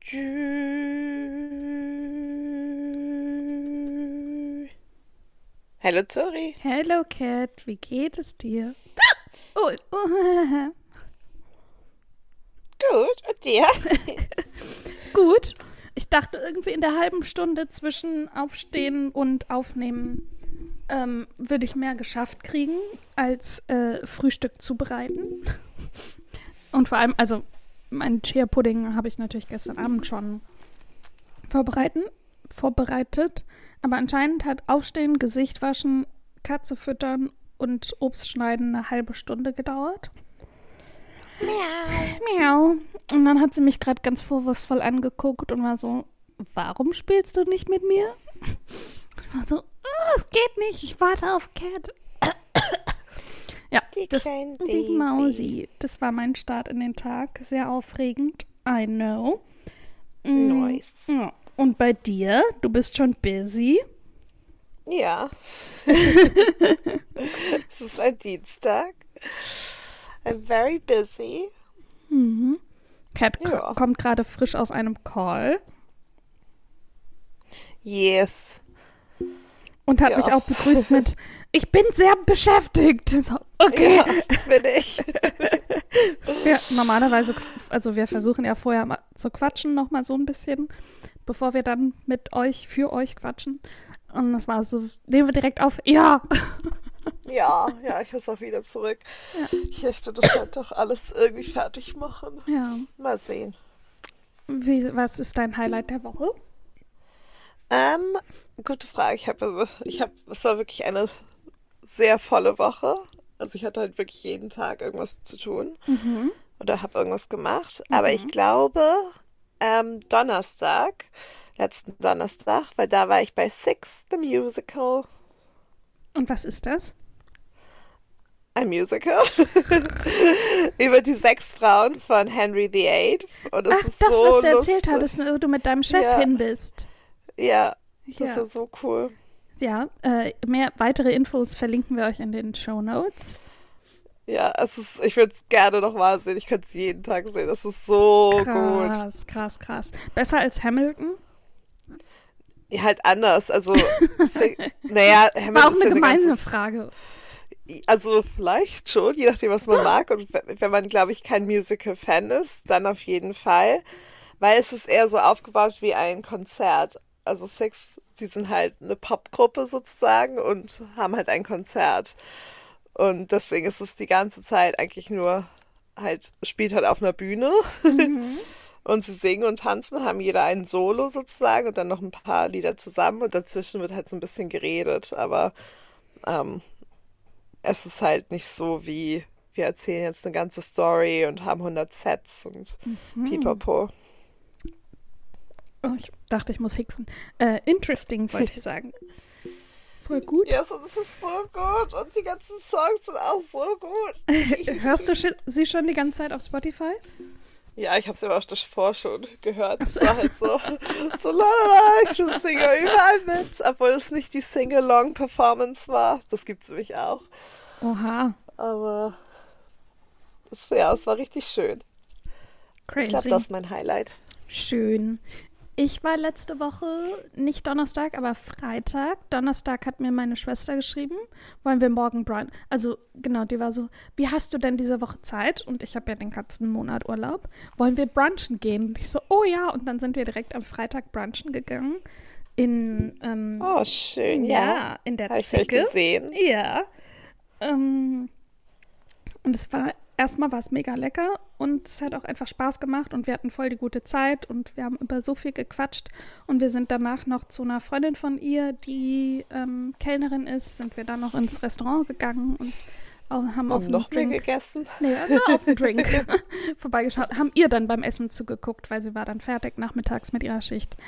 tü. Hallo Zori. Hello Cat, wie geht es dir? Oh, oh. Gut, und dir? Gut. Ich dachte irgendwie in der halben Stunde zwischen Aufstehen und Aufnehmen ähm, würde ich mehr geschafft kriegen, als äh, Frühstück zubereiten. Und vor allem, also meinen Chia-Pudding habe ich natürlich gestern Abend schon vorbereiten, vorbereitet. Aber anscheinend hat Aufstehen, Gesicht waschen, Katze füttern und Obst schneiden eine halbe Stunde gedauert. Miau. Miau. Und dann hat sie mich gerade ganz vorwurfsvoll angeguckt und war so, warum spielst du nicht mit mir? Ich war so, oh, es geht nicht, ich warte auf Cat. ja, Die das, die. Mausi. Das war mein Start in den Tag. Sehr aufregend. I know. Mm, Nice. Ja. Und bei dir? Du bist schon busy? Ja. es ist ein Dienstag. I'm very busy. Cat k- Ja. kommt gerade frisch aus einem Call Yes. Und hat Ja. mich auch begrüßt mit, ich bin sehr beschäftigt. Okay. Ja, bin ich. Wir, normalerweise, also wir versuchen ja vorher mal zu quatschen, noch mal so ein bisschen, bevor wir dann mit euch, für euch quatschen. Und das war so, nehmen wir direkt auf, ja. Ja, ja, ich muss auch wieder zurück. Ich möchte das halt doch alles irgendwie fertig machen. Ja. Mal sehen. Wie, was ist dein Highlight der Woche? Ähm, gute Frage. Ich habe, ich habe, es war wirklich eine sehr volle Woche. Also ich hatte halt wirklich jeden Tag irgendwas zu tun oder habe irgendwas gemacht. Aber ich glaube, ähm, Donnerstag, letzten Donnerstag, weil da war ich bei Six, the Musical. Und was ist das? Ein Musical über die sechs Frauen von Henry VIII. Und es Ach, ist das, so was du erzählt lustig. hattest, wo du mit deinem Chef Ja. hin bist. Ja, das Ja. ist ja so cool. Ja, äh, mehr weitere Infos verlinken wir euch in den Show Notes. Ja, es ist, ich würde es gerne noch mal sehen. Ich könnte es jeden Tag sehen. Es ist so gut. Krass, krass, krass. Besser als Hamilton? Ja, halt anders. Also, naja, Hamilton War auch eine gemeine ganze- Frage. Also vielleicht schon, je nachdem, was man mag. Und wenn man, glaube ich, kein Musical-Fan ist, dann auf jeden Fall. Weil es ist eher so aufgebaut wie ein Konzert. Also Six, die sind halt eine Popgruppe sozusagen und haben halt ein Konzert. Und deswegen ist es die ganze Zeit eigentlich nur halt, spielt halt auf einer Bühne. Und sie singen und tanzen, haben jeder ein Solo sozusagen und dann noch ein paar Lieder zusammen und dazwischen wird halt so ein bisschen geredet. Aber ähm, es ist halt nicht so wie, wir erzählen jetzt eine ganze Story und haben 100 Sets und pipapo. Oh, ich dachte, ich muss hixen. Äh, interesting, wollte ich sagen. Voll gut. Ja, das ist so gut und die ganzen Songs sind auch so gut. Hörst du sie schon die ganze Zeit auf Spotify? Ja, ich habe es aber auch davor schon gehört. Es war halt so, so lalala, ich singe überall mit, obwohl es nicht die Sing-Along-Performance war. Das gibt's nämlich auch. Oha, Aber das, ja, es war richtig schön. Ich glaube, crazy. das ist mein Highlight. Schön. Ich war letzte Woche, nicht Donnerstag, aber Freitag. Donnerstag hat mir meine Schwester geschrieben, wollen wir morgen brunchen. Also genau, die war so, wie hast du denn diese Woche Zeit? Und ich habe ja den ganzen Monat Urlaub. Wollen wir brunchen gehen? Und ich so, oh ja. Und dann sind wir direkt am Freitag brunchen gegangen. In, ähm, Oh, schön, ja. ja, in der Habe ich Zicke. gesehen. Ja. Ähm, und es war, erstmal war es mega lecker und es hat auch einfach Spaß gemacht und wir hatten voll die gute Zeit und wir haben über so viel gequatscht und wir sind danach noch zu einer Freundin von ihr, die ähm, Kellnerin ist, sind wir dann noch ins Restaurant gegangen und haben auf einen noch mehr Drink, gegessen. nee, nur auf den Drink vorbeigeschaut, haben ihr dann beim Essen zugeguckt, weil sie war dann fertig nachmittags mit ihrer Schicht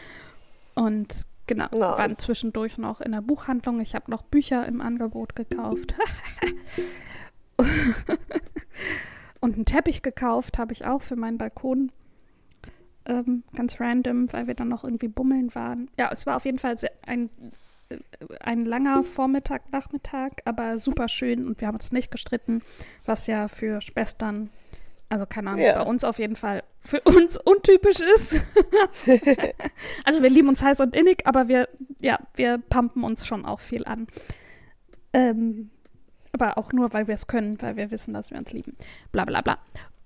und Genau, Nice. waren zwischendurch noch in der Buchhandlung. Ich habe noch Bücher im Angebot gekauft. Und einen Teppich gekauft habe ich auch für meinen Balkon. Ähm, ganz random, weil wir dann noch irgendwie bummeln waren. Ja, es war auf jeden Fall ein ein langer Vormittag, Nachmittag, aber super schön und wir haben uns nicht gestritten, was ja für Schwestern, also keine Ahnung, Ja. bei uns auf jeden Fall für uns untypisch ist. also wir lieben uns heiß und innig, aber wir, ja, wir pumpen uns schon auch viel an. Ähm, aber auch nur, weil wir es können, weil wir wissen, dass wir uns lieben. Bla bla bla.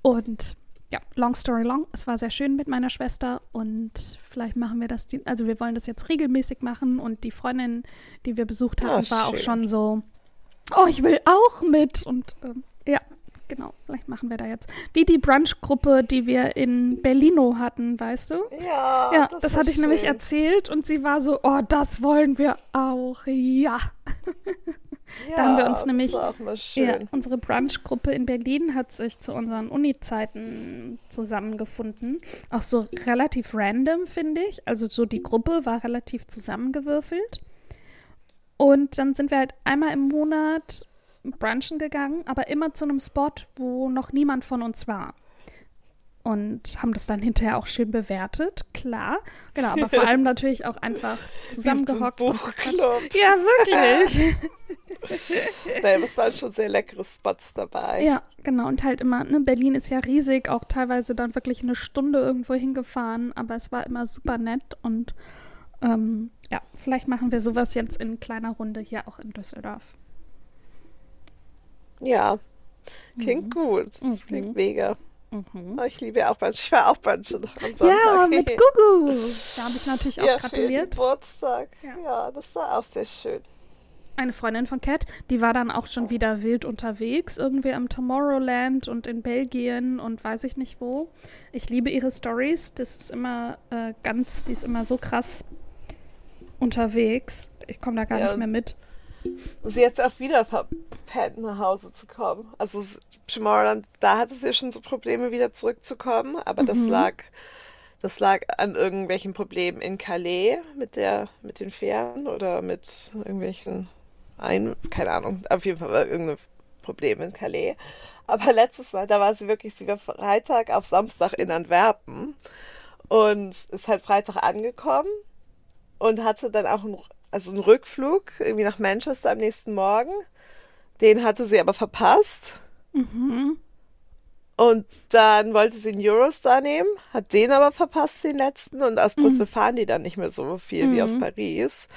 Und ja, long story long. Es war sehr schön mit meiner Schwester und vielleicht machen wir das, die, also wir wollen das jetzt regelmäßig machen und die Freundin, die wir besucht haben, Ah, war auch schön. schon so, oh, ich will auch mit und ähm, ja, genau, vielleicht machen wir da jetzt. Wie die Brunch-Gruppe, die wir in Berlino hatten, weißt du? Ja, Ja, das, das, hatte ich nämlich schön. erzählt und sie war so, oh, das wollen wir auch, ja. Ja, da haben wir uns nämlich- auch mal Ja, schön. unsere Brunch-Gruppe in Berlin hat sich zu unseren Uni-Zeiten zusammengefunden. Auch so relativ random, finde ich. Also so die Gruppe war relativ zusammengewürfelt. Und dann sind wir halt einmal im Monat brunchen gegangen, aber immer zu einem Spot, wo noch niemand von uns war. Und haben das dann hinterher auch schön bewertet, klar. Genau, aber vor allem natürlich auch einfach zusammengehockt. Buchclub. Ja, wirklich. Nein, es waren schon sehr leckere Spots dabei. Ja, genau. Und halt immer, ne, Berlin ist ja riesig, auch teilweise dann wirklich eine Stunde irgendwo hingefahren, aber es war immer super nett und ähm, ja, vielleicht machen wir sowas jetzt in kleiner Runde hier auch in Düsseldorf. Ja, klingt gut. Das Mhm. klingt mega. Mhm. Oh, ich liebe ja auch Brunch. Ich war auch brunchen am Sonntag. Ja, mit Gugu. Da habe ich natürlich auch Ja, gratuliert. Geburtstag. Ja. Ja. das war auch sehr schön. Eine Freundin von Cat, die war dann auch schon wieder wild unterwegs, irgendwie am Tomorrowland und in Belgien und weiß ich nicht wo. Ich liebe ihre Stories. Das ist immer äh, ganz, die ist immer so krass unterwegs. Ich komme da gar Ja, nicht mehr mit. Und sie jetzt auch wieder verpennt, nach Hause zu kommen. Also Tomorrowland, da hatte sie schon so Probleme, wieder zurückzukommen, aber das Mhm. lag, das lag an irgendwelchen Problemen in Calais mit der, mit den Fähren oder mit irgendwelchen ein, keine Ahnung, auf jeden Fall war irgendein Problem in Calais. Aber letztes Mal, da war sie wirklich, sie war Freitag auf Samstag in Antwerpen und ist halt Freitag angekommen und hatte dann auch einen, also einen Rückflug irgendwie nach Manchester am nächsten Morgen. Den hatte sie aber verpasst. Mhm. Und dann wollte sie einen Eurostar nehmen, hat den aber verpasst, den letzten. Und aus Brüssel Mhm. fahren die dann nicht mehr so viel wie aus Paris.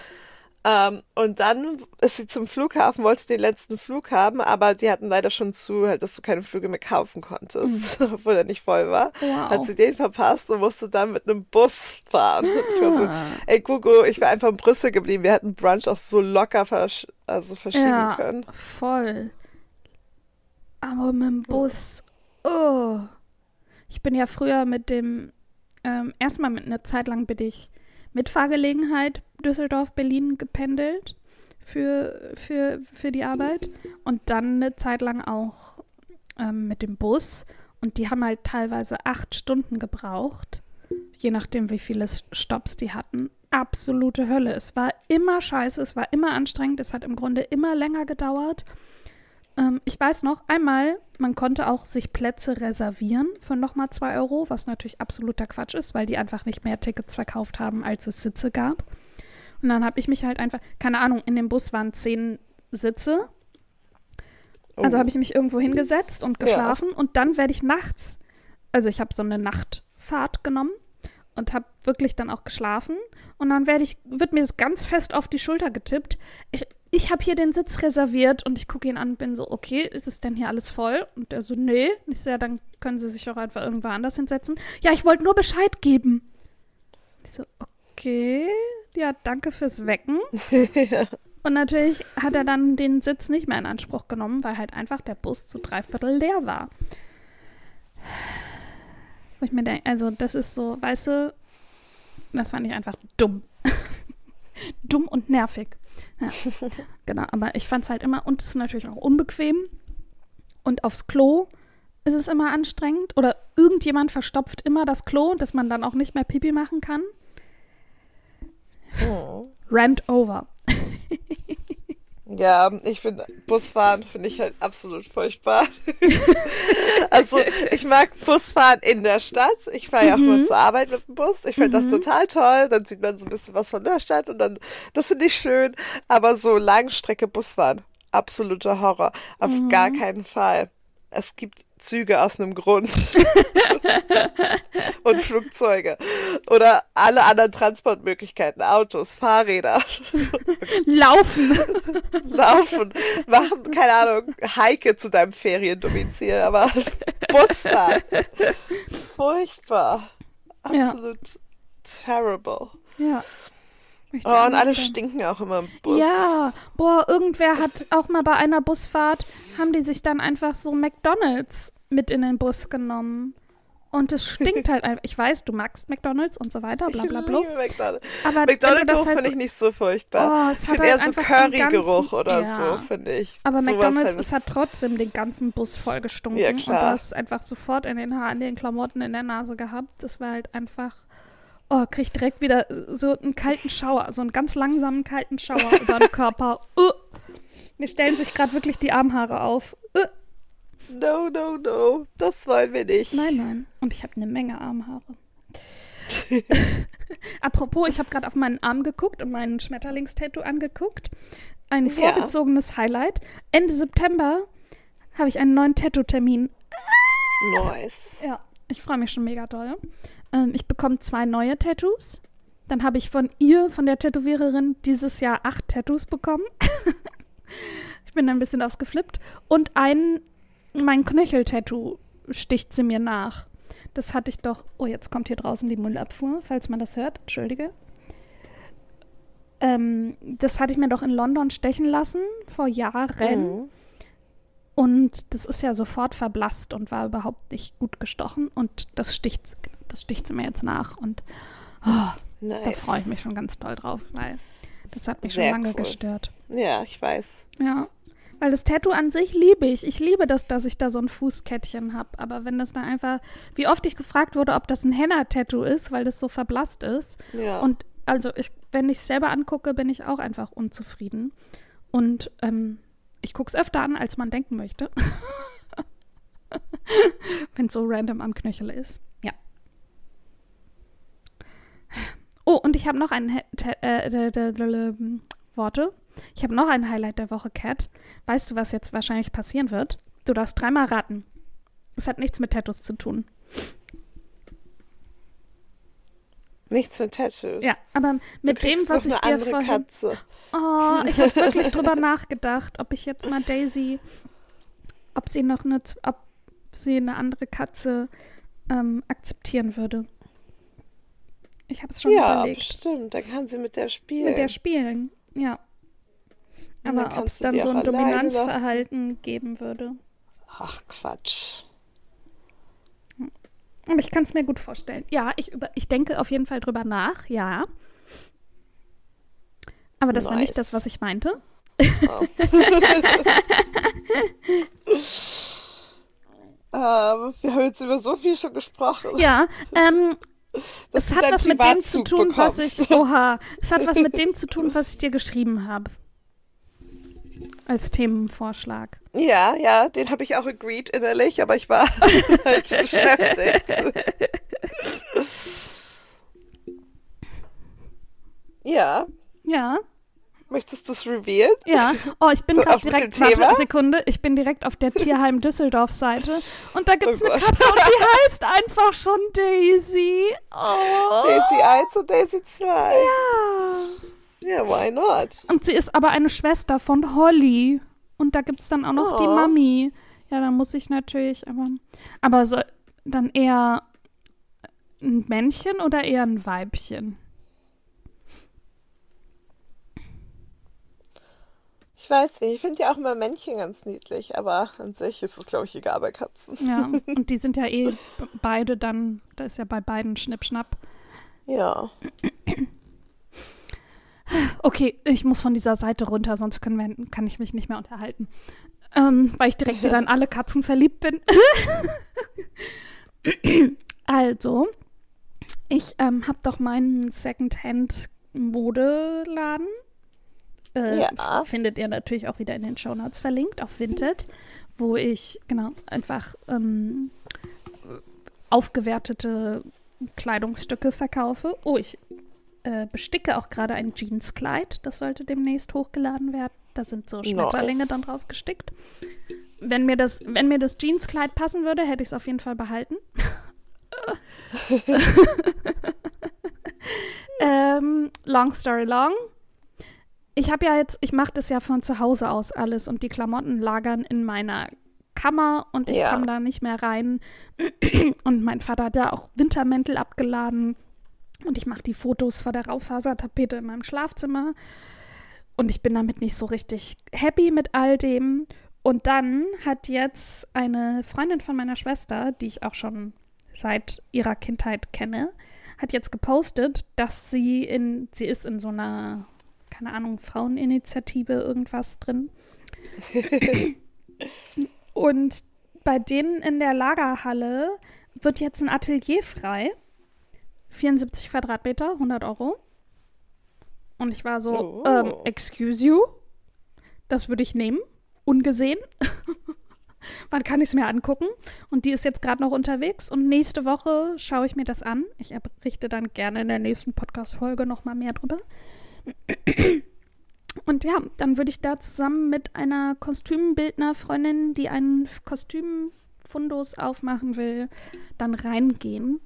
Ähm, und dann ist sie zum Flughafen, wollte den letzten Flug haben, aber die hatten leider schon zu, halt, dass du keine Flüge mehr kaufen konntest, obwohl er nicht voll war. Mhm. Wow. Hat sie den verpasst und musste dann mit einem Bus fahren. Und ich war so, Ah. ey Gugu, ich wäre einfach in Brüssel geblieben. Wir hätten Brunch auch so locker versch also verschieben Ja, können. voll. Aber mit dem Bus. Oh. Ich bin ja früher mit dem, ähm, erstmal mit einer Zeit lang bin ich mit Fahrgelegenheit Düsseldorf, Berlin gependelt für, für, für die Arbeit. Und dann eine Zeit lang auch ähm, mit dem Bus. Und die haben halt teilweise acht Stunden gebraucht, je nachdem, wie viele Stops die hatten. Absolute Hölle. Es war immer scheiße, es war immer anstrengend, es hat im Grunde immer länger gedauert. Ähm, ich weiß noch, einmal, man konnte auch sich Plätze reservieren für nochmal zwei Euro, was natürlich absoluter Quatsch ist, weil die einfach nicht mehr Tickets verkauft haben, als es Sitze gab. Und dann habe ich mich halt einfach, keine Ahnung, in dem Bus waren zehn Sitze. Also Oh. habe ich mich irgendwo hingesetzt und Ja. geschlafen und dann werde ich nachts, also ich habe so eine Nachtfahrt genommen und habe wirklich dann auch geschlafen und dann werde ich, wird mir das ganz fest auf die Schulter getippt. Ich, ich habe hier den Sitz reserviert und ich gucke ihn an und bin so, okay, ist es denn hier alles voll? Und er so, nee. Ich so, ja, dann können Sie sich auch einfach irgendwo anders hinsetzen. Ja, ich wollte nur Bescheid geben. Ich so, okay, ja, danke fürs Wecken. Und natürlich hat er dann den Sitz nicht mehr in Anspruch genommen, weil halt einfach der Bus zu drei Viertel leer war. Wo ich mir denke, also das ist so, weißt du, das fand ich einfach dumm. dumm und nervig. Ja, genau, aber ich fand es halt immer, und es ist natürlich auch unbequem. Und aufs Klo ist es immer anstrengend. Oder irgendjemand verstopft immer das Klo, dass man dann auch nicht mehr Pipi machen kann. Oh. Rant over. Ja, ich finde Busfahren finde ich halt absolut furchtbar. also ich mag Busfahren in der Stadt. Ich fahre ja auch nur zur Arbeit mit dem Bus. Ich finde das total toll. Dann sieht man so ein bisschen was von der Stadt und dann das finde ich schön. Aber so Langstrecke Busfahren, absoluter Horror. Auf gar keinen Fall. Es gibt Züge aus einem Grund. und Flugzeuge. Oder alle anderen Transportmöglichkeiten. Autos, Fahrräder. Laufen. Laufen. Machen, keine Ahnung, Heike zu deinem Feriendomizil. Aber Busfahren. Furchtbar. Ja. Absolut terrible. Ja. Möchte Oh, und alle sein. stinken auch immer im Bus. Ja, boah, irgendwer hat auch mal bei einer Busfahrt, haben die sich dann einfach so McDonalds mit in den Bus genommen. Und es stinkt halt einfach. Ich weiß, du magst McDonalds und so weiter, bla bla Ich bla. liebe McDonald's. Aber McDonald's halt finde ich nicht so furchtbar. Oh, es ich hat finde eher halt so Currygeruch oder ja. so, finde ich. aber Sowas McDonalds, halt es hat trotzdem den ganzen Bus voll gestunken. Ja, Und klar. du hast einfach sofort in den Haaren, in den Klamotten, in der Nase gehabt. Das war halt einfach. Oh, krieg direkt wieder so einen kalten Schauer, so einen ganz langsamen kalten Schauer über den Körper. Uh. Mir stellen sich gerade wirklich die Armhaare auf. Uh. No, no, no. Das wollen wir nicht. Nein, nein. Und ich habe eine Menge Armhaare. Apropos, ich habe gerade auf meinen Arm geguckt und meinen Schmetterlingstattoo angeguckt. Ein Ja. vorgezogenes Highlight. Ende September habe ich einen neuen Tattoo-Termin. Nice. Ja, ich freue mich schon mega doll. Ähm, ich bekomme zwei neue Tattoos. Dann habe ich von ihr, von der Tätowiererin, dieses Jahr acht Tattoos bekommen. ich bin ein bisschen ausgeflippt. Und ein, mein Knöchel-Tattoo sticht sie mir nach. Das hatte ich doch. Oh, jetzt kommt hier draußen die Müllabfuhr, falls man das hört. Entschuldige. Ähm, das hatte ich mir doch in London stechen lassen, vor Jahren. Mhm. Und das ist ja sofort verblasst und war überhaupt nicht gut gestochen. Und das sticht, das sticht sie mir jetzt nach. Und oh, da Nice. freue ich mich schon ganz doll drauf, weil das hat mich Sehr schon lange cool. gestört. Ja, ich weiß. Ja. Weil das Tattoo an sich liebe ich. Ich liebe das, dass ich da so ein Fußkettchen habe. Aber wenn das da einfach, wie oft ich gefragt wurde, ob das ein Henna-Tattoo ist, weil das so verblasst ist. Ja. Und also, ich, wenn ich es selber angucke, bin ich auch einfach unzufrieden. Und ähm, ich gucke es öfter an, als man denken möchte. wenn es so random am Knöchel ist. Ja. Oh, und ich habe noch ein äh, Worte. Ich habe noch ein Highlight der Woche, Cat. Weißt du, was jetzt wahrscheinlich passieren wird? Du darfst dreimal raten. Es hat nichts mit Tattoos zu tun. Nichts mit Tattoos. Ja, aber mit dem, was ich dir vorhin Katze. Oh, ich habe wirklich drüber nachgedacht, ob ich jetzt mal Daisy, ob sie noch eine, ob sie eine andere Katze ähm, akzeptieren würde. Ich habe es schon Ja, überlegt. bestimmt. Dann kann sie mit der spielen. Mit der spielen, ja. Aber ob es dann so ein Dominanzverhalten geben würde. Ach, Quatsch. Aber ich kann es mir gut vorstellen. Ja, ich, über, ich denke auf jeden Fall drüber nach, ja. Aber das war nicht Nice. das, was ich meinte. Oh. ähm, wir haben jetzt über so viel schon gesprochen. Ja, ähm, es hat was mit dem zu tun, was bekommst. ich. Oha. Es hat was mit dem zu tun, was ich dir geschrieben habe. Als Themenvorschlag. Ja, ja, den habe ich auch agreed innerlich, aber ich war halt beschäftigt. ja, Ja, möchtest du es revealen? ja. Oh, ich bin gerade direkt, warte, Thema? Sekunde, ich bin direkt auf der Tierheim Düsseldorf-Seite und da gibt es Oh eine. Katze und die heißt einfach schon Daisy. Oh. Daisy 1 und Daisy 2. Ja. Ja, why not? Und sie ist aber eine Schwester von Holly. Und da gibt es dann auch noch die Oh. Mami. Ja, dann muss ich natürlich, aber. Aber so, dann eher ein Männchen oder eher ein Weibchen? Ich weiß nicht, ich finde ja auch immer Männchen ganz niedlich, aber an sich ist es, glaube ich, egal bei Katzen. Ja, und die sind ja eh beide dann, da ist ja bei beiden Schnippschnapp. Ja. Okay, ich muss von dieser Seite runter, sonst können wir, kann ich mich nicht mehr unterhalten. Ähm, weil ich direkt wieder in alle Katzen verliebt bin. also, ich ähm, habe doch meinen Secondhand-Modeladen Äh, Ja. Findet ihr natürlich auch wieder in den Shownotes verlinkt auf Vinted, wo ich, genau, einfach ähm, aufgewertete Kleidungsstücke verkaufe. Oh, ich äh, besticke auch gerade ein Jeanskleid. Das sollte demnächst hochgeladen werden. Da sind so Schmetterlinge Nice. dann drauf gestickt. Wenn mir das, wenn mir das Jeanskleid passen würde, hätte ich es auf jeden Fall behalten. ähm, long story long. Ich habe ja jetzt, ich mache das ja von zu Hause aus alles und die Klamotten lagern in meiner Kammer und ich Ja. komme da nicht mehr rein. Und mein Vater hat ja auch Wintermäntel abgeladen und ich mache die Fotos vor der Raufasertapete in meinem Schlafzimmer. Und ich bin damit nicht so richtig happy mit all dem. Und dann hat jetzt eine Freundin von meiner Schwester, die ich auch schon seit ihrer Kindheit kenne, hat jetzt gepostet, dass sie in, sie ist in so einer, keine Ahnung, Fraueninitiative irgendwas drin. Und bei denen in der Lagerhalle wird jetzt ein Atelier frei. 74 Quadratmeter, 100 Euro. Und ich war so, Oh. ähm, excuse you? Das würde ich nehmen. Ungesehen. Wann kann ich es mir angucken? Und die ist jetzt gerade noch unterwegs. Und nächste Woche schaue ich mir das an. Ich berichte dann gerne in der nächsten Podcast-Folge nochmal mehr drüber. Und ja, dann würde ich da zusammen mit einer Kostümbildner-Freundin, die einen Kostümfundus aufmachen will, dann reingehen.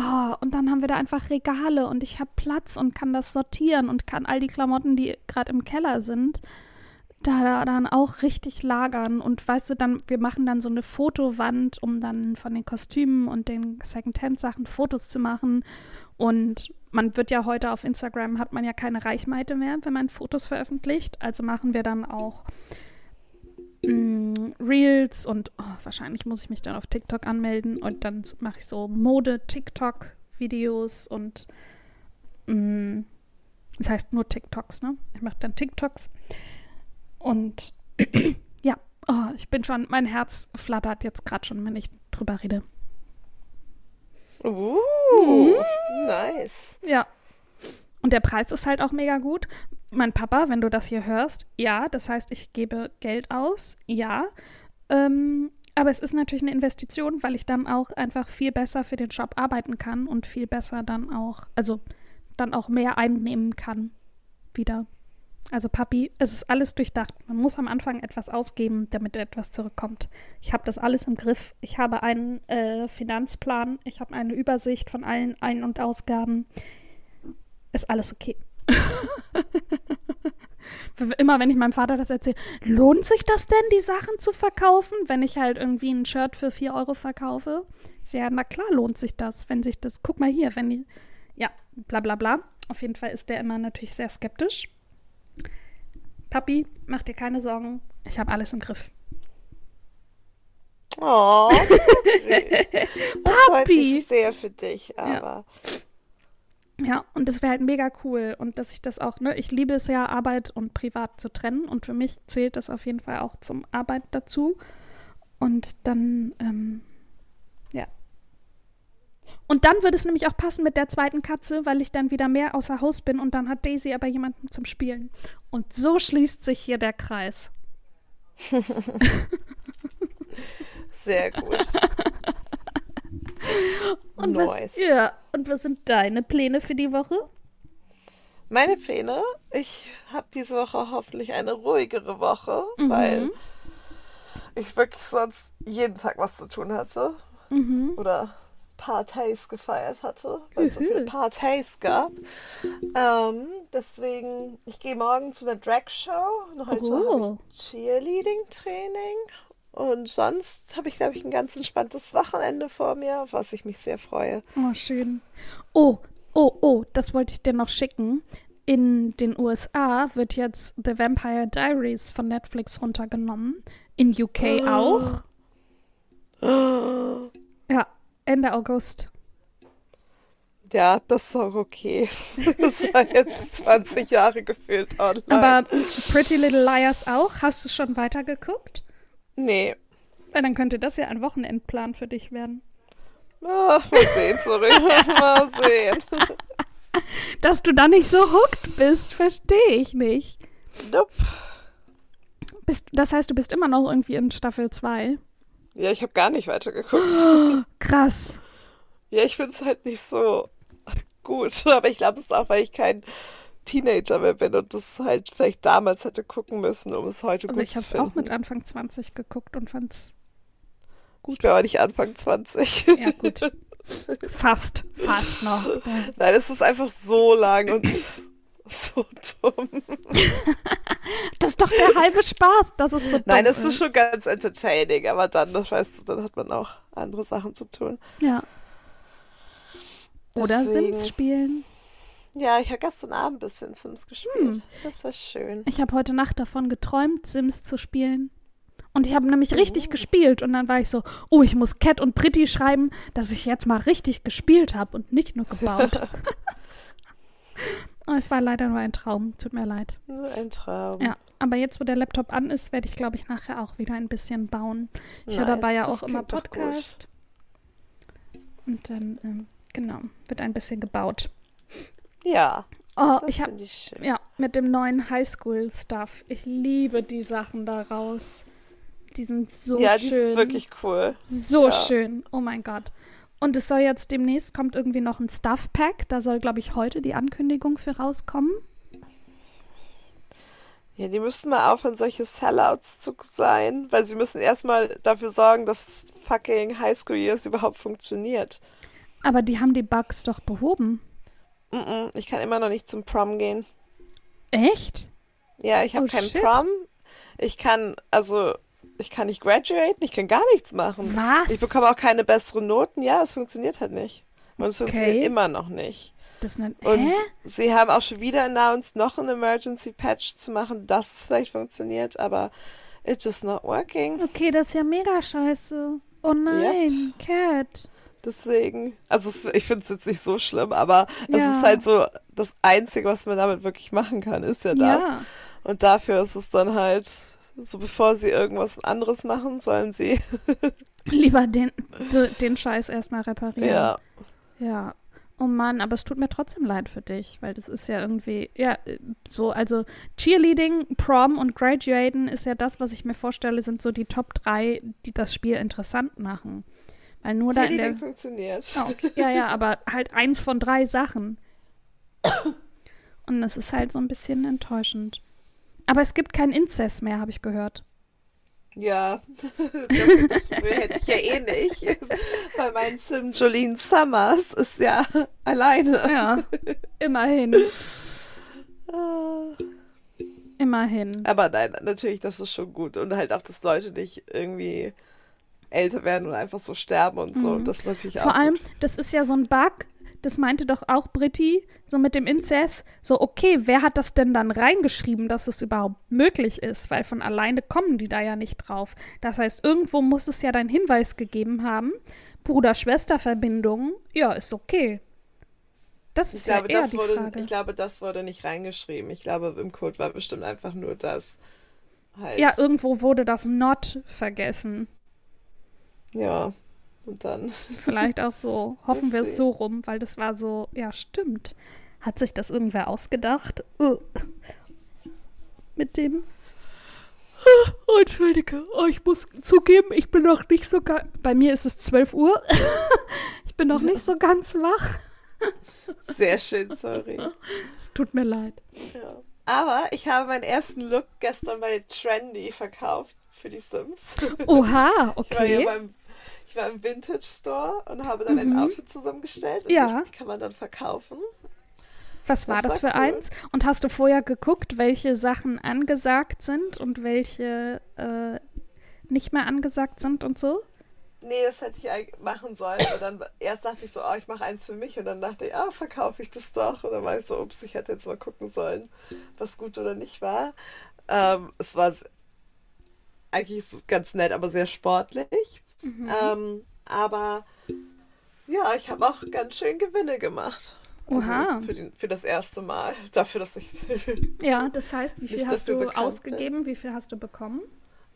Oh, und dann haben wir da einfach Regale und ich habe Platz und kann das sortieren und kann all die Klamotten, die gerade im Keller sind, da, da dann auch richtig lagern. Und weißt du, dann, wir machen dann so eine Fotowand, um dann von den Kostümen und den Secondhand-Sachen Fotos zu machen. Und man wird ja heute auf Instagram, hat man ja keine Reichweite mehr, wenn man Fotos veröffentlicht. Also machen wir dann auch mh, Reels und oh, wahrscheinlich muss ich mich dann auf TikTok anmelden und dann mache ich so Mode-TikTok-Videos und mh, das heißt nur TikToks, ne? Ich mache dann TikToks und ja, oh, ich bin schon, mein Herz flattert jetzt gerade schon, wenn ich drüber rede. Uh, nice. Ja. Und der Preis ist halt auch mega gut. Mein Papa, wenn du das hier hörst, ja, das heißt, ich gebe Geld aus, ja. Ähm, aber es ist natürlich eine Investition, weil ich dann auch einfach viel besser für den Job arbeiten kann und viel besser dann auch, also dann auch mehr einnehmen kann wieder. Also Papi, es ist alles durchdacht. Man muss am Anfang etwas ausgeben, damit etwas zurückkommt. Ich habe das alles im Griff. Ich habe einen äh, Finanzplan. Ich habe eine Übersicht von allen Ein- und Ausgaben. Ist alles okay. Immer wenn ich meinem Vater das erzähle, lohnt sich das denn, die Sachen zu verkaufen, wenn ich halt irgendwie ein Shirt für 4 Euro verkaufe? Ja, na klar lohnt sich das, wenn sich das, guck mal hier, wenn die, ja, bla bla bla. Auf jeden Fall ist der immer natürlich sehr skeptisch. Papi, mach dir keine Sorgen, ich habe alles im Griff. Oh, das freut Papi! mich sehr für dich, aber Ja, und das wäre halt mega cool. Und dass ich das auch, ne, ich liebe es ja, Arbeit und Privat zu trennen. Und für mich zählt das auf jeden Fall auch zum Arbeit dazu. Und dann, ähm, ja. Und dann würde es nämlich auch passen mit der zweiten Katze, weil ich dann wieder mehr außer Haus bin und dann hat Daisy aber jemanden zum Spielen. Und so schließt sich hier der Kreis. sehr gut. Und Nice. was, ja, und was sind deine Pläne für die Woche? Meine Pläne, ich habe diese Woche hoffentlich eine ruhigere Woche, Mhm. weil ich wirklich sonst jeden Tag was zu tun hatte Mhm. oder Partys gefeiert hatte, weil es so viele. Partys gab. Ähm, deswegen, ich gehe morgen zu einer Drag-Show und heute Oh. habe ich Cheerleading-Training. Und sonst habe ich, glaube ich, ein ganz entspanntes Wochenende vor mir, auf was ich mich sehr freue. Oh, schön. Oh, oh, oh, das wollte ich dir noch schicken. In den USA wird jetzt The Vampire Diaries von Netflix runtergenommen. In UK auch. Ja, Ende August. Ja, das ist auch okay. Das war jetzt 20 Jahre gefühlt online. Aber Pretty Little Liars auch. Hast du schon weitergeguckt? Nee. Weil dann könnte das ja ein Wochenendplan für dich werden. Ah, mal sehen, sorry. mal sehen. Dass du da nicht so hooked bist, verstehe ich nicht. Nope. Bist, das heißt, du bist immer noch irgendwie in Staffel 2? Ja, ich habe gar nicht weitergeguckt. Krass. Ja, ich finde es halt nicht so gut. Aber ich glaube, es ist auch, weil ich kein Teenager mehr bin und das halt vielleicht damals hätte gucken müssen, um es heute Aber gut ich zu habe es finden. auch mit Anfang 20 geguckt und fand's Ich bin aber nicht Anfang 20. ja gut. Fast, fast noch. Nein, es ist einfach so lang und so dumm. Das ist doch der halbe Spaß, das ist so Nein, dumm es ist schon ganz entertaining, aber dann, das weißt du, dann hat man auch andere Sachen zu tun. Ja. Oder Deswegen- Sims spielen. Ja, ich habe gestern Abend ein bisschen Sims gespielt. Hm. Das war schön. Ich habe heute Nacht davon geträumt, Sims zu spielen. Und ich habe nämlich Oh. richtig gespielt. Und dann war ich so, oh, ich muss Cat und Pretty schreiben, dass ich jetzt mal richtig gespielt habe und nicht nur gebaut. oh, es war leider nur ein Traum. Tut mir leid. Nur ein Traum. Ja, aber jetzt, wo der Laptop an ist, werde ich, glaube ich, nachher auch wieder ein bisschen bauen. Ich höre Nice, dabei ja auch immer. Podcast. Und dann, ähm, genau, wird ein bisschen gebaut. Ja, Oh, das ich finde ich schön. ja mit dem neuen Highschool-Stuff. Ich liebe die Sachen daraus. Die sind so ja, schön. die ist wirklich cool. so ja. schön. Oh mein Gott. Und es soll jetzt demnächst kommt irgendwie noch ein Stuff Pack. Da soll, glaube ich, heute die Ankündigung für rauskommen. Ja, die müssen mal aufhören, solche Sellouts zu sein, weil sie müssen erstmal dafür sorgen, dass fucking High School Years überhaupt funktioniert. Aber die haben die Bugs doch behoben. Ich kann immer noch nicht zum Prom gehen. Echt? Ja, ich habe Oh, keinen shit. Prom. Ich kann, also, ich kann nicht graduaten, ich kann gar nichts machen. Was? Ich bekomme auch keine besseren Noten. Ja, es funktioniert halt nicht. Und es Okay. funktioniert immer noch nicht. Das ist eine, Und sie haben auch schon wieder announced, noch einen Emergency Patch zu machen, dass es vielleicht funktioniert, aber it's just not working. Okay, das ist ja mega scheiße. Oh nein, Cat. Deswegen, also es, ich finde es jetzt nicht so schlimm, aber es Ja. ist halt so, das Einzige, was man damit wirklich machen kann, ist ja das. Ja. Und dafür ist es dann halt, so bevor sie irgendwas anderes machen, sollen sie, Lieber den, de- den Scheiß erstmal reparieren. ja, Ja. Oh Mann, aber es tut mir trotzdem leid für dich, weil das ist ja irgendwie, ja, so, also Cheerleading, Prom und Graduaten ist ja das, was ich mir vorstelle, sind so die Top 3, die das Spiel interessant machen. Weil nur da der. funktioniert. Ah, okay. Ja, ja, aber halt eins von drei Sachen. Und das ist halt so ein bisschen enttäuschend. Aber es gibt keinen Inzest mehr, habe ich gehört. Ja, das, das hätte ich ja eh nicht, weil mein Sim Jolene Summers ist ja alleine. Ja, immerhin. Ah. Immerhin. Aber nein, natürlich, das ist schon gut. Und halt auch, dass Leute nicht irgendwie älter werden und einfach so sterben und so. Mhm. Das ist natürlich auch Vor allem, gut. das ist ja so ein Bug, das meinte doch auch Britti, so mit dem Inzest, so, okay, wer hat das denn dann reingeschrieben, dass es überhaupt möglich ist? Weil von alleine kommen die da ja nicht drauf. Das heißt, irgendwo muss es ja deinen Hinweis gegeben haben, Bruder-Schwester-Verbindung, ja, ist okay. Das Ich ist glaube, ja eher das die wurde, Frage. ich glaube, das wurde nicht reingeschrieben. Ich glaube, im Code war bestimmt einfach nur das halt. ja, irgendwo wurde das Not vergessen. Ja. Und dann. Vielleicht auch so, hoffen wir es so rum, weil das war so, ja, stimmt. Hat sich das irgendwer ausgedacht? Uh. Mit dem. Oh, Entschuldige, oh, ich muss zugeben, ich bin noch nicht so ganz. Bei mir ist es 12 Uhr. ich bin noch nicht so ganz wach. Sehr schön, sorry. Es tut mir leid. Ja. Aber ich habe meinen ersten Look gestern bei Trendy verkauft für die Sims. Oha, Ich war ja okay. beim, ich war im Vintage Store und habe dann ein Mhm. Outfit zusammengestellt und Ja. das, die kann man dann verkaufen. Was war das das war für cool. eins? Und hast du vorher geguckt, welche Sachen angesagt sind und welche äh, nicht mehr angesagt sind und so? Nee, das hätte ich eigentlich machen sollen. Und dann erst dachte ich so, oh, ich mache eins für mich. Und dann dachte ich, ah, verkaufe ich das doch. Und dann war ich so, ups, ich hätte jetzt mal gucken sollen, was gut oder nicht war. Ähm, es war eigentlich ganz nett, aber sehr sportlich. Mhm. Ähm, aber ja, ich habe auch ganz schön Gewinne gemacht. Also Oha. für, den, für das erste Mal. Dafür, dass ich. Ja, das heißt, wie viel hast du ausgegeben? Wie viel hast du bekommen?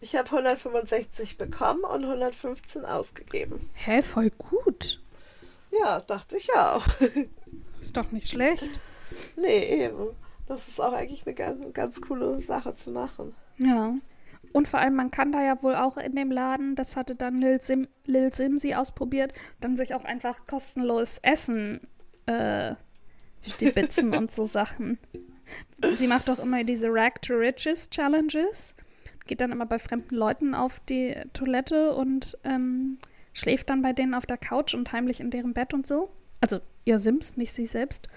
ich habe 165 bekommen und 115 ausgegeben. Hä, voll gut. Ja, dachte ich ja auch. Ist doch nicht schlecht. Nee, eben. Das ist auch eigentlich eine ganz, ganz coole Sache zu machen. Ja. Und vor allem, man kann da ja wohl auch in dem Laden, das hatte dann Lil, Sim, Lil Simsi ausprobiert, dann sich auch einfach kostenlos Essen äh, stibitzen und so Sachen. Sie macht auch immer diese Rag to Riches Challenges. Geht dann immer bei fremden Leuten auf die Toilette und ähm, schläft dann bei denen auf der Couch und heimlich in deren Bett und so. Also ihr Sims, nicht sie selbst.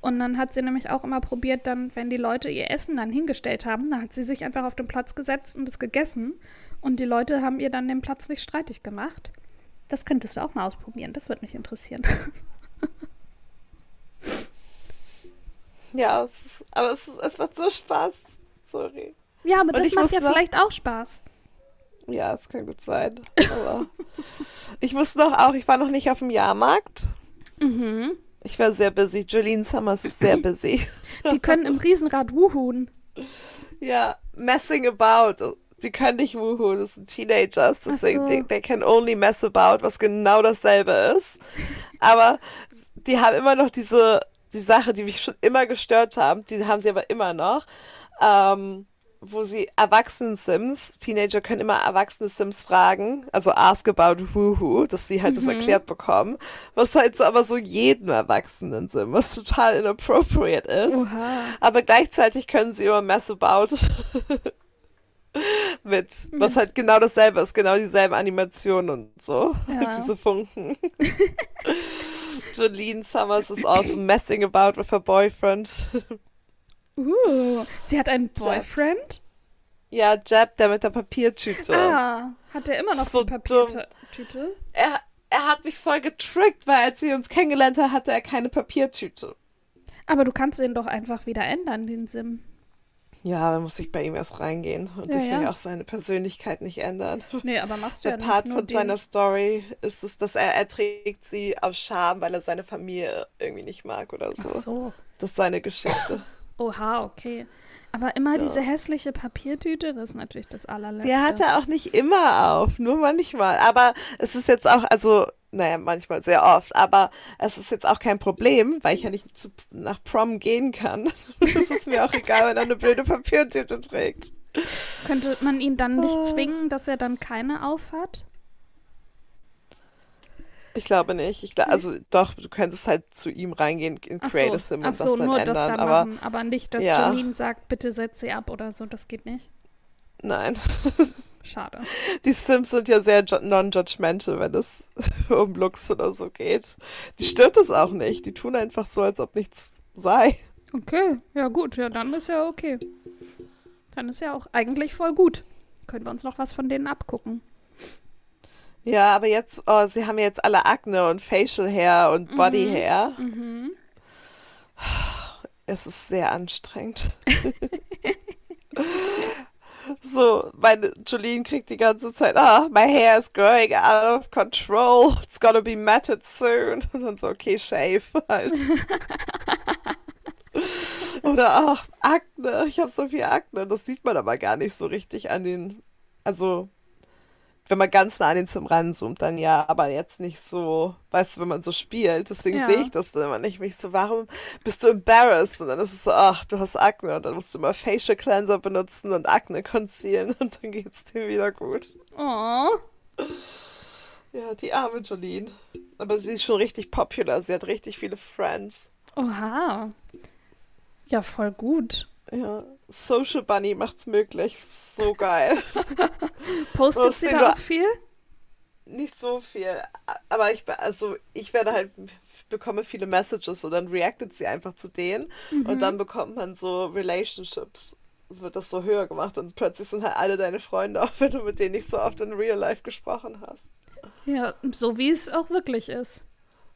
Und dann hat sie nämlich auch immer probiert, dann, wenn die Leute ihr Essen dann hingestellt haben, dann hat sie sich einfach auf den Platz gesetzt und es gegessen. Und die Leute haben ihr dann den Platz nicht streitig gemacht. Das könntest du auch mal ausprobieren. Das würde mich interessieren. Ja, es ist, aber es, es macht so Spaß. Sorry. Ja, aber Und das macht ja sagen- vielleicht auch Spaß. Ja, es kann gut sein. Aber ich muss noch auch, ich war noch nicht auf dem Jahrmarkt. Mhm. Ich war sehr busy. Jolene Summers ist sehr busy. Die können im Riesenrad wuhun. Ja, messing about. Die können nicht wuhu, das sind Teenagers, deswegen so. they, they can only mess about, was genau dasselbe ist. Aber die haben immer noch diese, die Sache, die mich schon immer gestört haben, die haben sie aber immer noch, ähm, wo sie erwachsenen Sims, Teenager können immer erwachsene Sims fragen, also ask about woohoo, dass sie halt das erklärt bekommen, was halt so aber so jedem erwachsenen Sim, was total inappropriate ist. Oha. Aber gleichzeitig können sie immer mess about mit, was halt genau dasselbe ist, genau dieselben Animationen und so. Ja. Diese Funken. Jolene Summers is also messing about with her boyfriend. Uh, sie hat einen Boyfriend? ja, Jeb, der mit der Papiertüte. Ah, hat er immer noch So die Papiertüte? Er, er hat mich voll getrickt, weil als wir uns kennengelernt haben, hatte er keine Papiertüte. Aber du kannst ihn doch einfach wieder ändern, den Sim. Ja, dann muss ich bei ihm erst reingehen. Und Ja, ich will ja. auch seine Persönlichkeit nicht ändern. Nee, aber machst du Der ja Part von den. seiner Story ist es, dass er erträgt sie aus Scham, weil er seine Familie irgendwie nicht mag oder so. Ach so. Das ist seine Geschichte. Oha, okay. Aber immer diese hässliche Papiertüte, das ist natürlich das allerletzte. Der hat er auch nicht immer auf, nur manchmal. Aber es ist jetzt auch, also, naja, manchmal sehr oft, aber es ist jetzt auch kein Problem, weil ich ja nicht zu, nach Prom gehen kann. Es ist mir auch egal, wenn er eine blöde Papiertüte trägt. Könnte man ihn dann nicht Ah. zwingen, dass er dann keine aufhat? Ich glaube nicht. Ich, gla- also doch, du könntest halt zu ihm reingehen in Ach Create a Sim und so das dann nur ändern. das dann aber machen, aber nicht, dass Ja. Jolene sagt, bitte setz sie ab oder so, das geht nicht. nein. Schade. Die Sims sind ja sehr ju- non-judgmental, wenn es um Looks oder so geht. Die stört es auch nicht. Die tun einfach so, als ob nichts sei. Okay, ja gut, ja, dann ist ja okay. Dann ist ja auch eigentlich voll gut. Können wir uns noch was von denen abgucken. Ja, aber jetzt, oh, sie haben jetzt alle Akne und Facial Hair und Body Hair. Mhm. Es ist sehr anstrengend. so, meine Jolene kriegt die ganze Zeit, ah, my hair is growing out of control. It's gonna be matted soon. Und dann so, okay, shave halt. Oder ach, Akne. Ich habe so viel Akne. Das sieht man aber gar nicht so richtig an den, also wenn man ganz nah an den Sim ranzoomt, dann ja, aber jetzt nicht so, weißt du, wenn man so spielt. Deswegen Ja. sehe ich das dann immer nicht. Mich so, warum bist du embarrassed? Und dann ist es so, ach, du hast Akne. Und dann musst du immer Facial Cleanser benutzen und Akne concealen und dann geht's dir wieder gut. Oh, Ja, die arme Jolene. Aber sie ist schon richtig popular. Sie hat richtig viele Friends. oha. Ja, voll gut. Ja, Social Bunny macht's möglich. So geil. Postet sie da du- auch viel? Nicht so viel, aber ich, also ich werde halt, ich bekomme viele Messages und dann reactet sie einfach zu denen und dann bekommt man so Relationships. Es wird das so höher gemacht und plötzlich sind halt alle deine Freunde, auch wenn du mit denen nicht so oft in Real Life gesprochen hast. Ja, so wie es auch wirklich ist.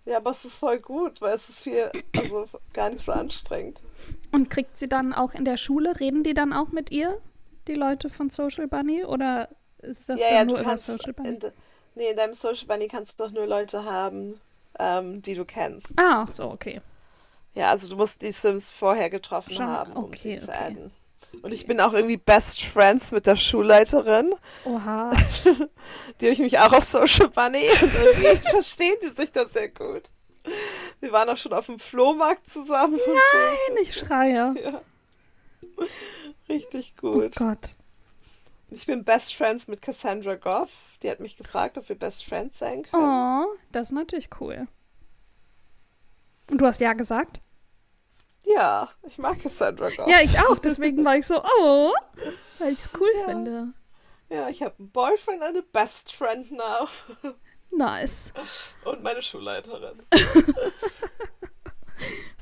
Ja, aber es ist voll gut, weil es ist viel, also gar nicht so anstrengend. Und kriegt sie dann auch in der Schule, reden die dann auch mit ihr, die Leute von Social Bunny? Oder ist das ja, dann ja, nur du über Social Bunny? in, de, nee, in deinem Social Bunny kannst du doch nur Leute haben, ähm, die du kennst. Ah, ach so, okay. Ja, also du musst die Sims vorher getroffen Schon, haben, um okay, sie zu okay. adden. Und ich bin auch irgendwie Best Friends mit der Schulleiterin. Oha. Die habe ich mich auch auf Social Bunny und irgendwie verstehen die sich da sehr gut. Wir waren auch schon auf dem Flohmarkt zusammen. Nein, und ich schreie. so. Ja. Richtig Oh gut. Gott. Ich bin Best Friends mit Cassandra Goff. Die hat mich gefragt, ob wir Best Friends sein können. Oh, das ist natürlich cool. Und du hast ja gesagt? Ja, ich mag Cassandra Goff. Ja, ich auch. Deswegen war ich so, oh, weil ich es cool Ja. finde. Ja, ich habe einen Boyfriend, eine Best Friend now. Nice. Und meine Schulleiterin.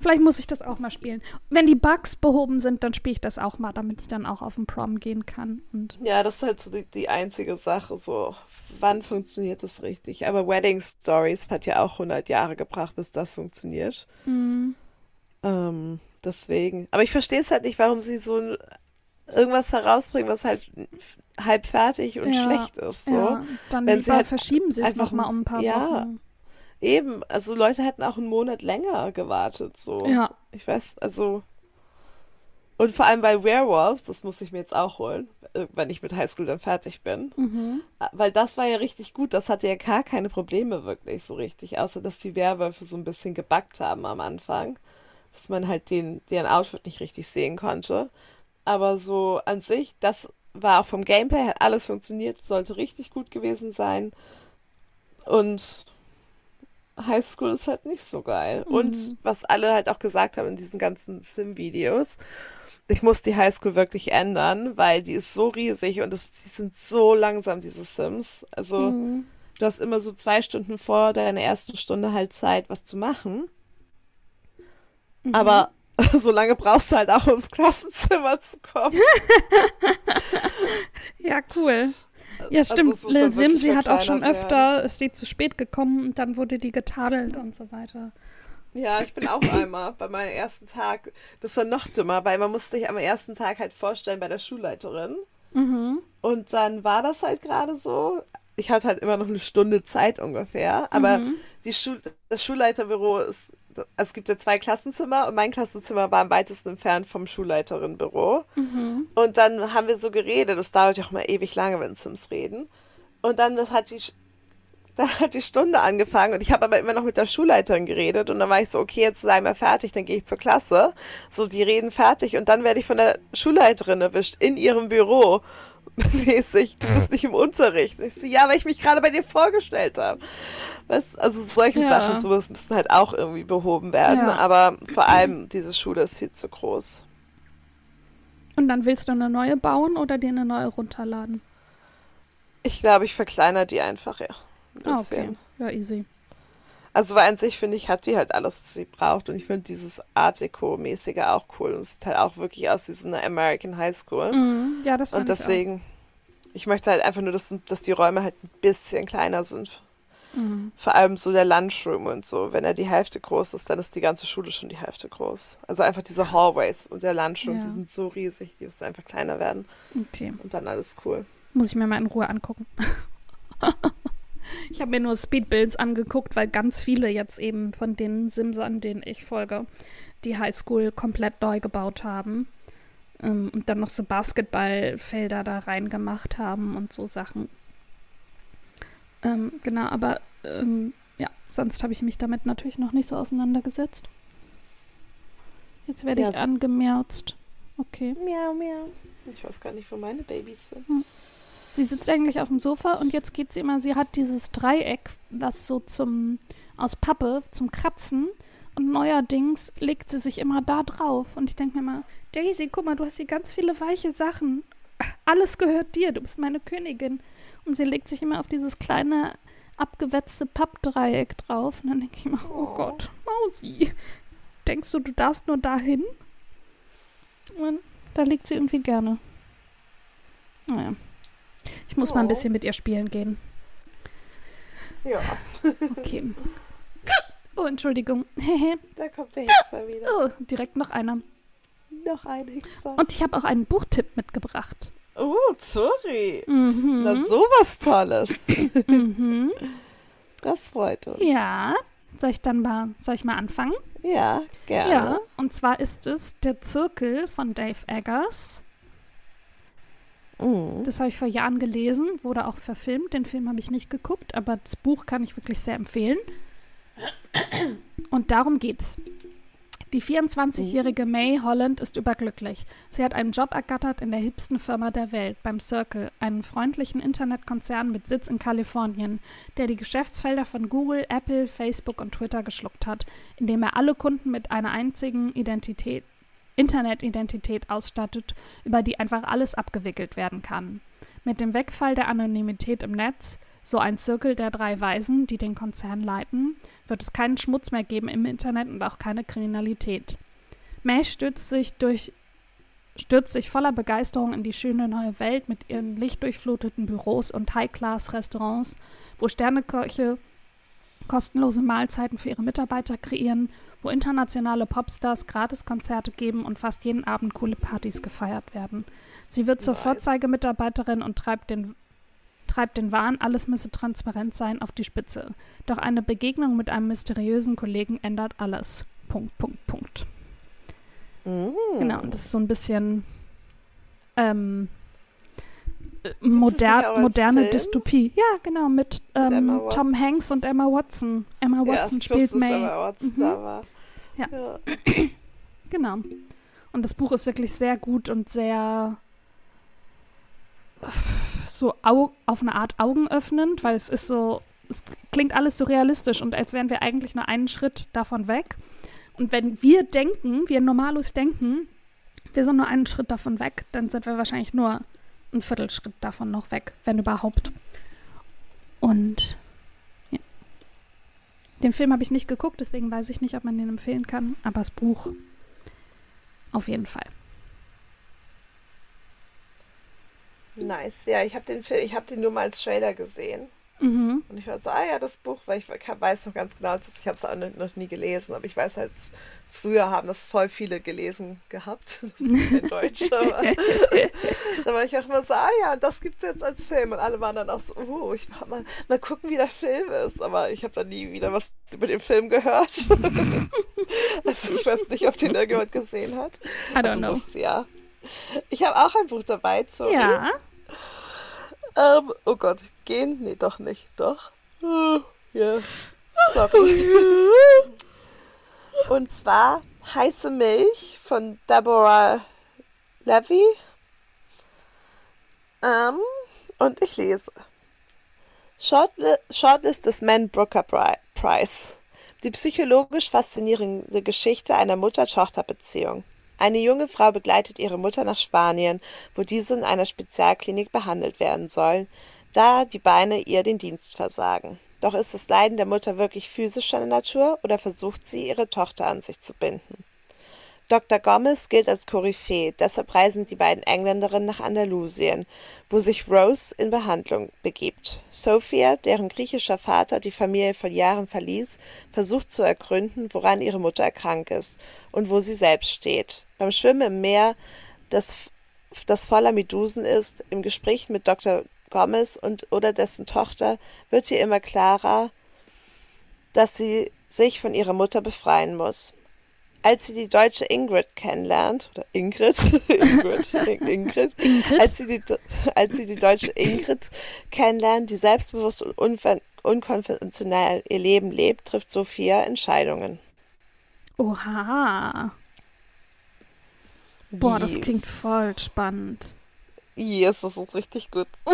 Vielleicht muss ich das auch mal spielen. Wenn die Bugs behoben sind, dann spiele ich das auch mal, damit ich dann auch auf den Prom gehen kann. Und Ja, das ist halt so die, die einzige Sache, so, wann funktioniert das richtig? Aber Wedding Stories hat ja auch 100 Jahre gebracht, bis das funktioniert. mm, Ähm, deswegen. Aber ich verstehe es halt nicht, warum sie so ein- irgendwas herausbringen, was halt halb fertig und Ja, schlecht ist, so. ja, dann Wenn sie halt verschieben sie es nochmal um ein paar ja. Wochen. Eben, also Leute hätten auch einen Monat länger gewartet, so. Ja. Ich weiß, also. Und vor allem bei Werewolves, das muss ich mir jetzt auch holen, äh, wenn ich mit Highschool dann fertig bin. Mhm. Ah, Weil das war ja richtig gut, das hatte ja gar keine Probleme wirklich so richtig, außer dass die Werwölfe so ein bisschen gebackt haben am Anfang, dass man halt den, deren Outfit nicht richtig sehen konnte. Aber so an sich, das war auch vom Gameplay, hat alles funktioniert, sollte richtig gut gewesen sein. Und High School ist halt nicht so geil. Und was alle halt auch gesagt haben in diesen ganzen Sim-Videos, ich muss die High School wirklich ändern, weil die ist so riesig und es, die sind so langsam, diese Sims. Also Mhm. du hast immer so zwei Stunden vor deiner ersten Stunde halt Zeit, was zu machen. Mhm. Aber so lange brauchst du halt auch, ums Klassenzimmer zu kommen. Ja, cool. Ja, Also stimmt. muss Lil Simsi hat auch schon verkleinert öfter, ist sie zu spät gekommen und dann wurde die getadelt und so weiter. Ja, ich bin auch einmal bei meinem ersten Tag. Das war noch dümmer, weil man musste sich am ersten Tag halt vorstellen bei der Schulleiterin. Mhm. Und dann war das halt gerade so. Ich hatte halt immer noch eine Stunde Zeit ungefähr. Aber Mhm. die Schul das Schulleiterbüro ist, also es gibt ja zwei Klassenzimmer und mein Klassenzimmer war am weitesten entfernt vom Schulleiterinnenbüro. Mhm. Und dann haben wir so geredet. Das dauert ja auch mal ewig lange, wenn Sims reden. Und dann hat die, dann hat die Stunde angefangen und ich habe aber immer noch mit der Schulleiterin geredet und dann war ich so, okay, jetzt sei mal fertig, dann gehe ich zur Klasse. So, die reden fertig und dann werde ich von der Schulleiterin erwischt in ihrem Büro. Mäßig, du bist nicht im Unterricht. Ich so, ja, weil ich mich gerade bei dir vorgestellt habe. Weißt, also solche Ja. Sachen, sowas müssen halt auch irgendwie behoben werden. Ja. Aber vor allem, diese Schule ist viel zu groß. Und dann willst du eine neue bauen oder dir eine neue runterladen? Ich glaube, ich verkleinere die einfach, ja. Ein Ah, bisschen. okay. Ja, easy. Also, weil an sich finde ich, hat die halt alles, was sie braucht. Und ich finde dieses Art Deco-mäßige auch cool. Und es sieht halt auch wirklich aus wie so eine American High School. Mhm. Ja, das fand Und deswegen, ich, möchte halt einfach nur, dass, dass die Räume halt ein bisschen kleiner sind. ich. Mhm. Vor allem so der Lunchroom und so. Wenn er die Hälfte groß ist, dann ist die ganze Schule schon die Hälfte groß. Also einfach diese Hallways und der Lunchroom, Ja. die sind so riesig, die müssen einfach kleiner werden. Okay. Und dann alles cool. Muss ich mir mal in Ruhe angucken. ich habe mir nur Speedbuilds angeguckt, weil ganz viele jetzt eben von den Simsern, denen ich folge, die Highschool komplett neu gebaut haben. Ähm, und dann noch so Basketballfelder da reingemacht haben und so Sachen. Ähm, genau, aber ähm, ja, sonst habe ich mich damit natürlich noch nicht so auseinandergesetzt. Jetzt werde Ja. ich angemerzt. Okay. Miau, miau. Ich weiß gar nicht, wo meine Babys sind. Sie sitzt eigentlich auf dem Sofa und jetzt geht sie immer, sie hat dieses Dreieck, was so zum, aus Pappe, zum Kratzen. Und neuerdings legt sie sich immer da drauf. Und ich denke mir mal, Daisy, guck mal, du hast hier ganz viele weiche Sachen. Alles gehört dir, du bist meine Königin. Und sie legt sich immer auf dieses kleine, abgewetzte Pappdreieck drauf. Und dann denke ich immer, oh Oh. Gott, Mausi, denkst du, du darfst nur dahin? Und da liegt sie irgendwie gerne. Naja. Ich muss mal ein Oh. bisschen mit ihr spielen gehen. Ja, Okay. Oh, Entschuldigung. Da kommt der Hexer wieder. oh, direkt noch einer. Noch ein Hexer. Und ich habe auch einen Buchtipp mitgebracht. Oh, sorry. Mhm. Na, sowas Tolles. mhm. Das freut uns. Ja. Soll ich dann mal, soll ich mal anfangen? Ja, gerne. Ja. Und zwar ist es Der Zirkel von Dave Eggers. Mhm. Das habe ich vor Jahren gelesen, wurde auch verfilmt. Den Film habe ich nicht geguckt, aber das Buch kann ich wirklich sehr empfehlen. Und darum geht's. Die 24-jährige May Holland ist überglücklich. Sie hat einen Job ergattert in der hipsten Firma der Welt, beim Circle, einem freundlichen Internetkonzern mit Sitz in Kalifornien, der die Geschäftsfelder von Google, Apple, Facebook und Twitter geschluckt hat, indem er alle Kunden mit einer einzigen Identität, Internetidentität ausstattet, über die einfach alles abgewickelt werden kann. Mit dem Wegfall der Anonymität im Netz so ein Zirkel der drei Weisen, die den Konzern leiten, wird es keinen Schmutz mehr geben im Internet und auch keine Kriminalität. May stürzt sich durch stürzt sich voller Begeisterung in die schöne neue Welt mit ihren lichtdurchfluteten Büros und High-Class-Restaurants, wo Sterneköche kostenlose Mahlzeiten für ihre Mitarbeiter kreieren, wo internationale Popstars Gratiskonzerte geben und fast jeden Abend coole Partys gefeiert werden. Sie wird zur. Vorzeigemitarbeiterin und treibt den treibt den Wahn, alles müsse transparent sein, auf die Spitze. Doch eine Begegnung mit einem mysteriösen Kollegen ändert alles. Punkt, Punkt, Punkt. Mm. Genau, und das ist so ein bisschen ähm, äh, moder moderne? Dystopie. Ja, genau, mit, ähm, Emma Tom. Hanks und Emma Watson. Emma Ja, Watson ich spielt wusste, dass May. Emma Watson Mhm. da war. Ja. ja. Genau. Und das Buch ist wirklich sehr gut und sehr so au auf eine Art augenöffnend, weil es ist so, es klingt alles so realistisch und als wären wir eigentlich nur einen Schritt davon weg. Und wenn wir denken, wir Normalos denken, wir sind nur einen Schritt davon weg, dann sind wir wahrscheinlich nur einen Viertelschritt davon noch weg, wenn überhaupt. Und. Den Film habe ich nicht geguckt, deswegen weiß ich nicht, ob man den empfehlen kann, aber das Buch auf jeden Fall. Nice. Ja, ich habe den Film, ich habe den nur mal als Trailer gesehen. Mhm. Und ich war so, ah ja, das Buch, weil ich weiß noch ganz genau, ich habe es auch noch nie gelesen, aber ich weiß halt, früher haben das voll viele gelesen gehabt. Das ist kein Deutsch, aber da war ich auch immer so, ah ja, das gibt es jetzt als Film. Und alle waren dann auch so, oh, ich mach mal, mal gucken, wie der Film ist. Aber ich habe dann nie wieder was über den Film gehört. also ich weiß nicht, ob den irgendjemand gesehen hat. I don't also know. musste ja. Ich habe auch ein Buch dabei, sorry. Ja. Ähm, oh Gott, gehen? Nee, doch nicht. Doch. Uh, Ja. Sorry. Und zwar Heiße Milch von Deborah Levy. Ähm, und ich lese. Shortli Shortlist des Man Booker Pri- Prize. Die psychologisch faszinierende Geschichte einer Mutter-Tochter-Beziehung. Eine junge Frau begleitet ihre Mutter nach Spanien, wo diese in einer Spezialklinik behandelt werden soll, da die Beine ihr den Dienst versagen. Doch ist das Leiden der Mutter wirklich physischer Natur oder versucht sie, ihre Tochter an sich zu binden? Dr. Gomez gilt als Koryphäe, deshalb reisen die beiden Engländerinnen nach Andalusien, wo sich Rose in Behandlung begibt. Sophia, deren griechischer Vater die Familie vor Jahren verließ, versucht zu ergründen, woran ihre Mutter erkrankt ist und wo sie selbst steht. Beim Schwimmen im Meer, das, das voller Medusen ist, im Gespräch mit Dr. Gomez und oder dessen Tochter wird ihr immer klarer, dass sie sich von ihrer Mutter befreien muss. Als sie die deutsche Ingrid kennenlernt, oder Ingrid, Ingrid, Ingrid? Als, sie die, als sie die deutsche Ingrid kennenlernt, die selbstbewusst und unver- unkonventionell ihr Leben lebt, trifft Sophia Entscheidungen. Oha. Boah, das klingt voll spannend. Yes, das ist richtig gut. Uh,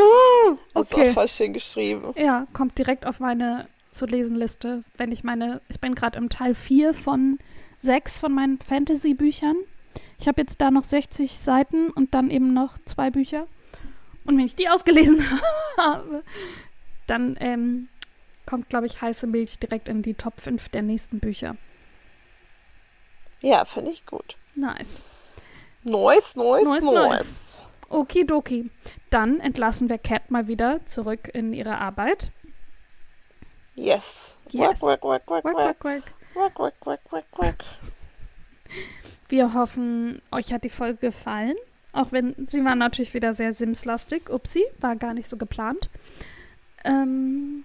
Das ist okay. auch voll schön geschrieben. Ja, kommt direkt auf meine zu lesen Liste, wenn ich meine, ich bin gerade im Teil 4 von 6 von meinen Fantasy-Büchern. Ich habe jetzt da noch 60 Seiten und dann eben noch zwei Bücher. Und wenn ich die ausgelesen habe, dann ähm, kommt, glaube ich, heiße Milch direkt in die Top 5 der nächsten Bücher. Ja, finde ich gut. Nice. Nice, nice, Nice, nice. Okidoki. Dann entlassen wir Cat mal wieder zurück in ihre Arbeit. Yes. Yes. Work, work, work, work, work. quack. Work, work, work, work, work. Wir hoffen, euch hat die Folge gefallen. Auch wenn sie war natürlich wieder sehr Sims-lastig. Upsi, war gar nicht so geplant. Ähm,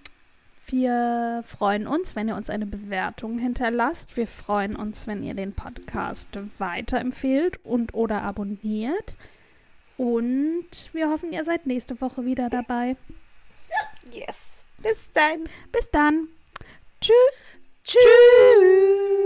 wir freuen uns, wenn ihr uns eine Bewertung hinterlasst. Wir freuen uns, wenn ihr den Podcast weiterempfehlt und oder abonniert. Und wir hoffen, ihr seid nächste Woche wieder dabei. Yes. Bis dann. Bis dann. Tschüss. Tschüss.